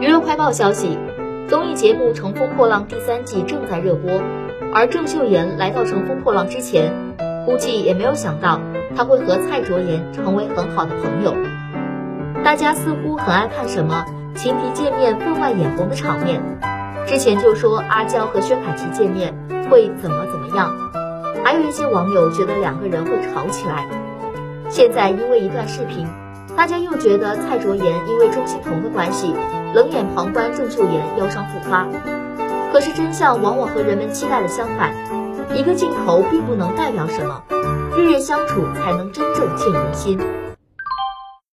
娱乐快报消息，综艺节目《乘风破浪》第三季正在热播，而郑秀妍来到《乘风破浪》之前，估计也没有想到她会和蔡卓妍成为很好的朋友。大家似乎很爱看什么情敌见面分外眼红的场面，之前就说阿娇和薛凯琪见面会怎么怎么样，还有一些网友觉得两个人会吵起来。现在因为一段视频。大家又觉得蔡卓妍因为钟欣桐的关系冷眼旁观郑秀妍腰伤复发，可是真相往往和人们期待的相反，一个镜头并不能代表什么，日日相处才能真正见人心。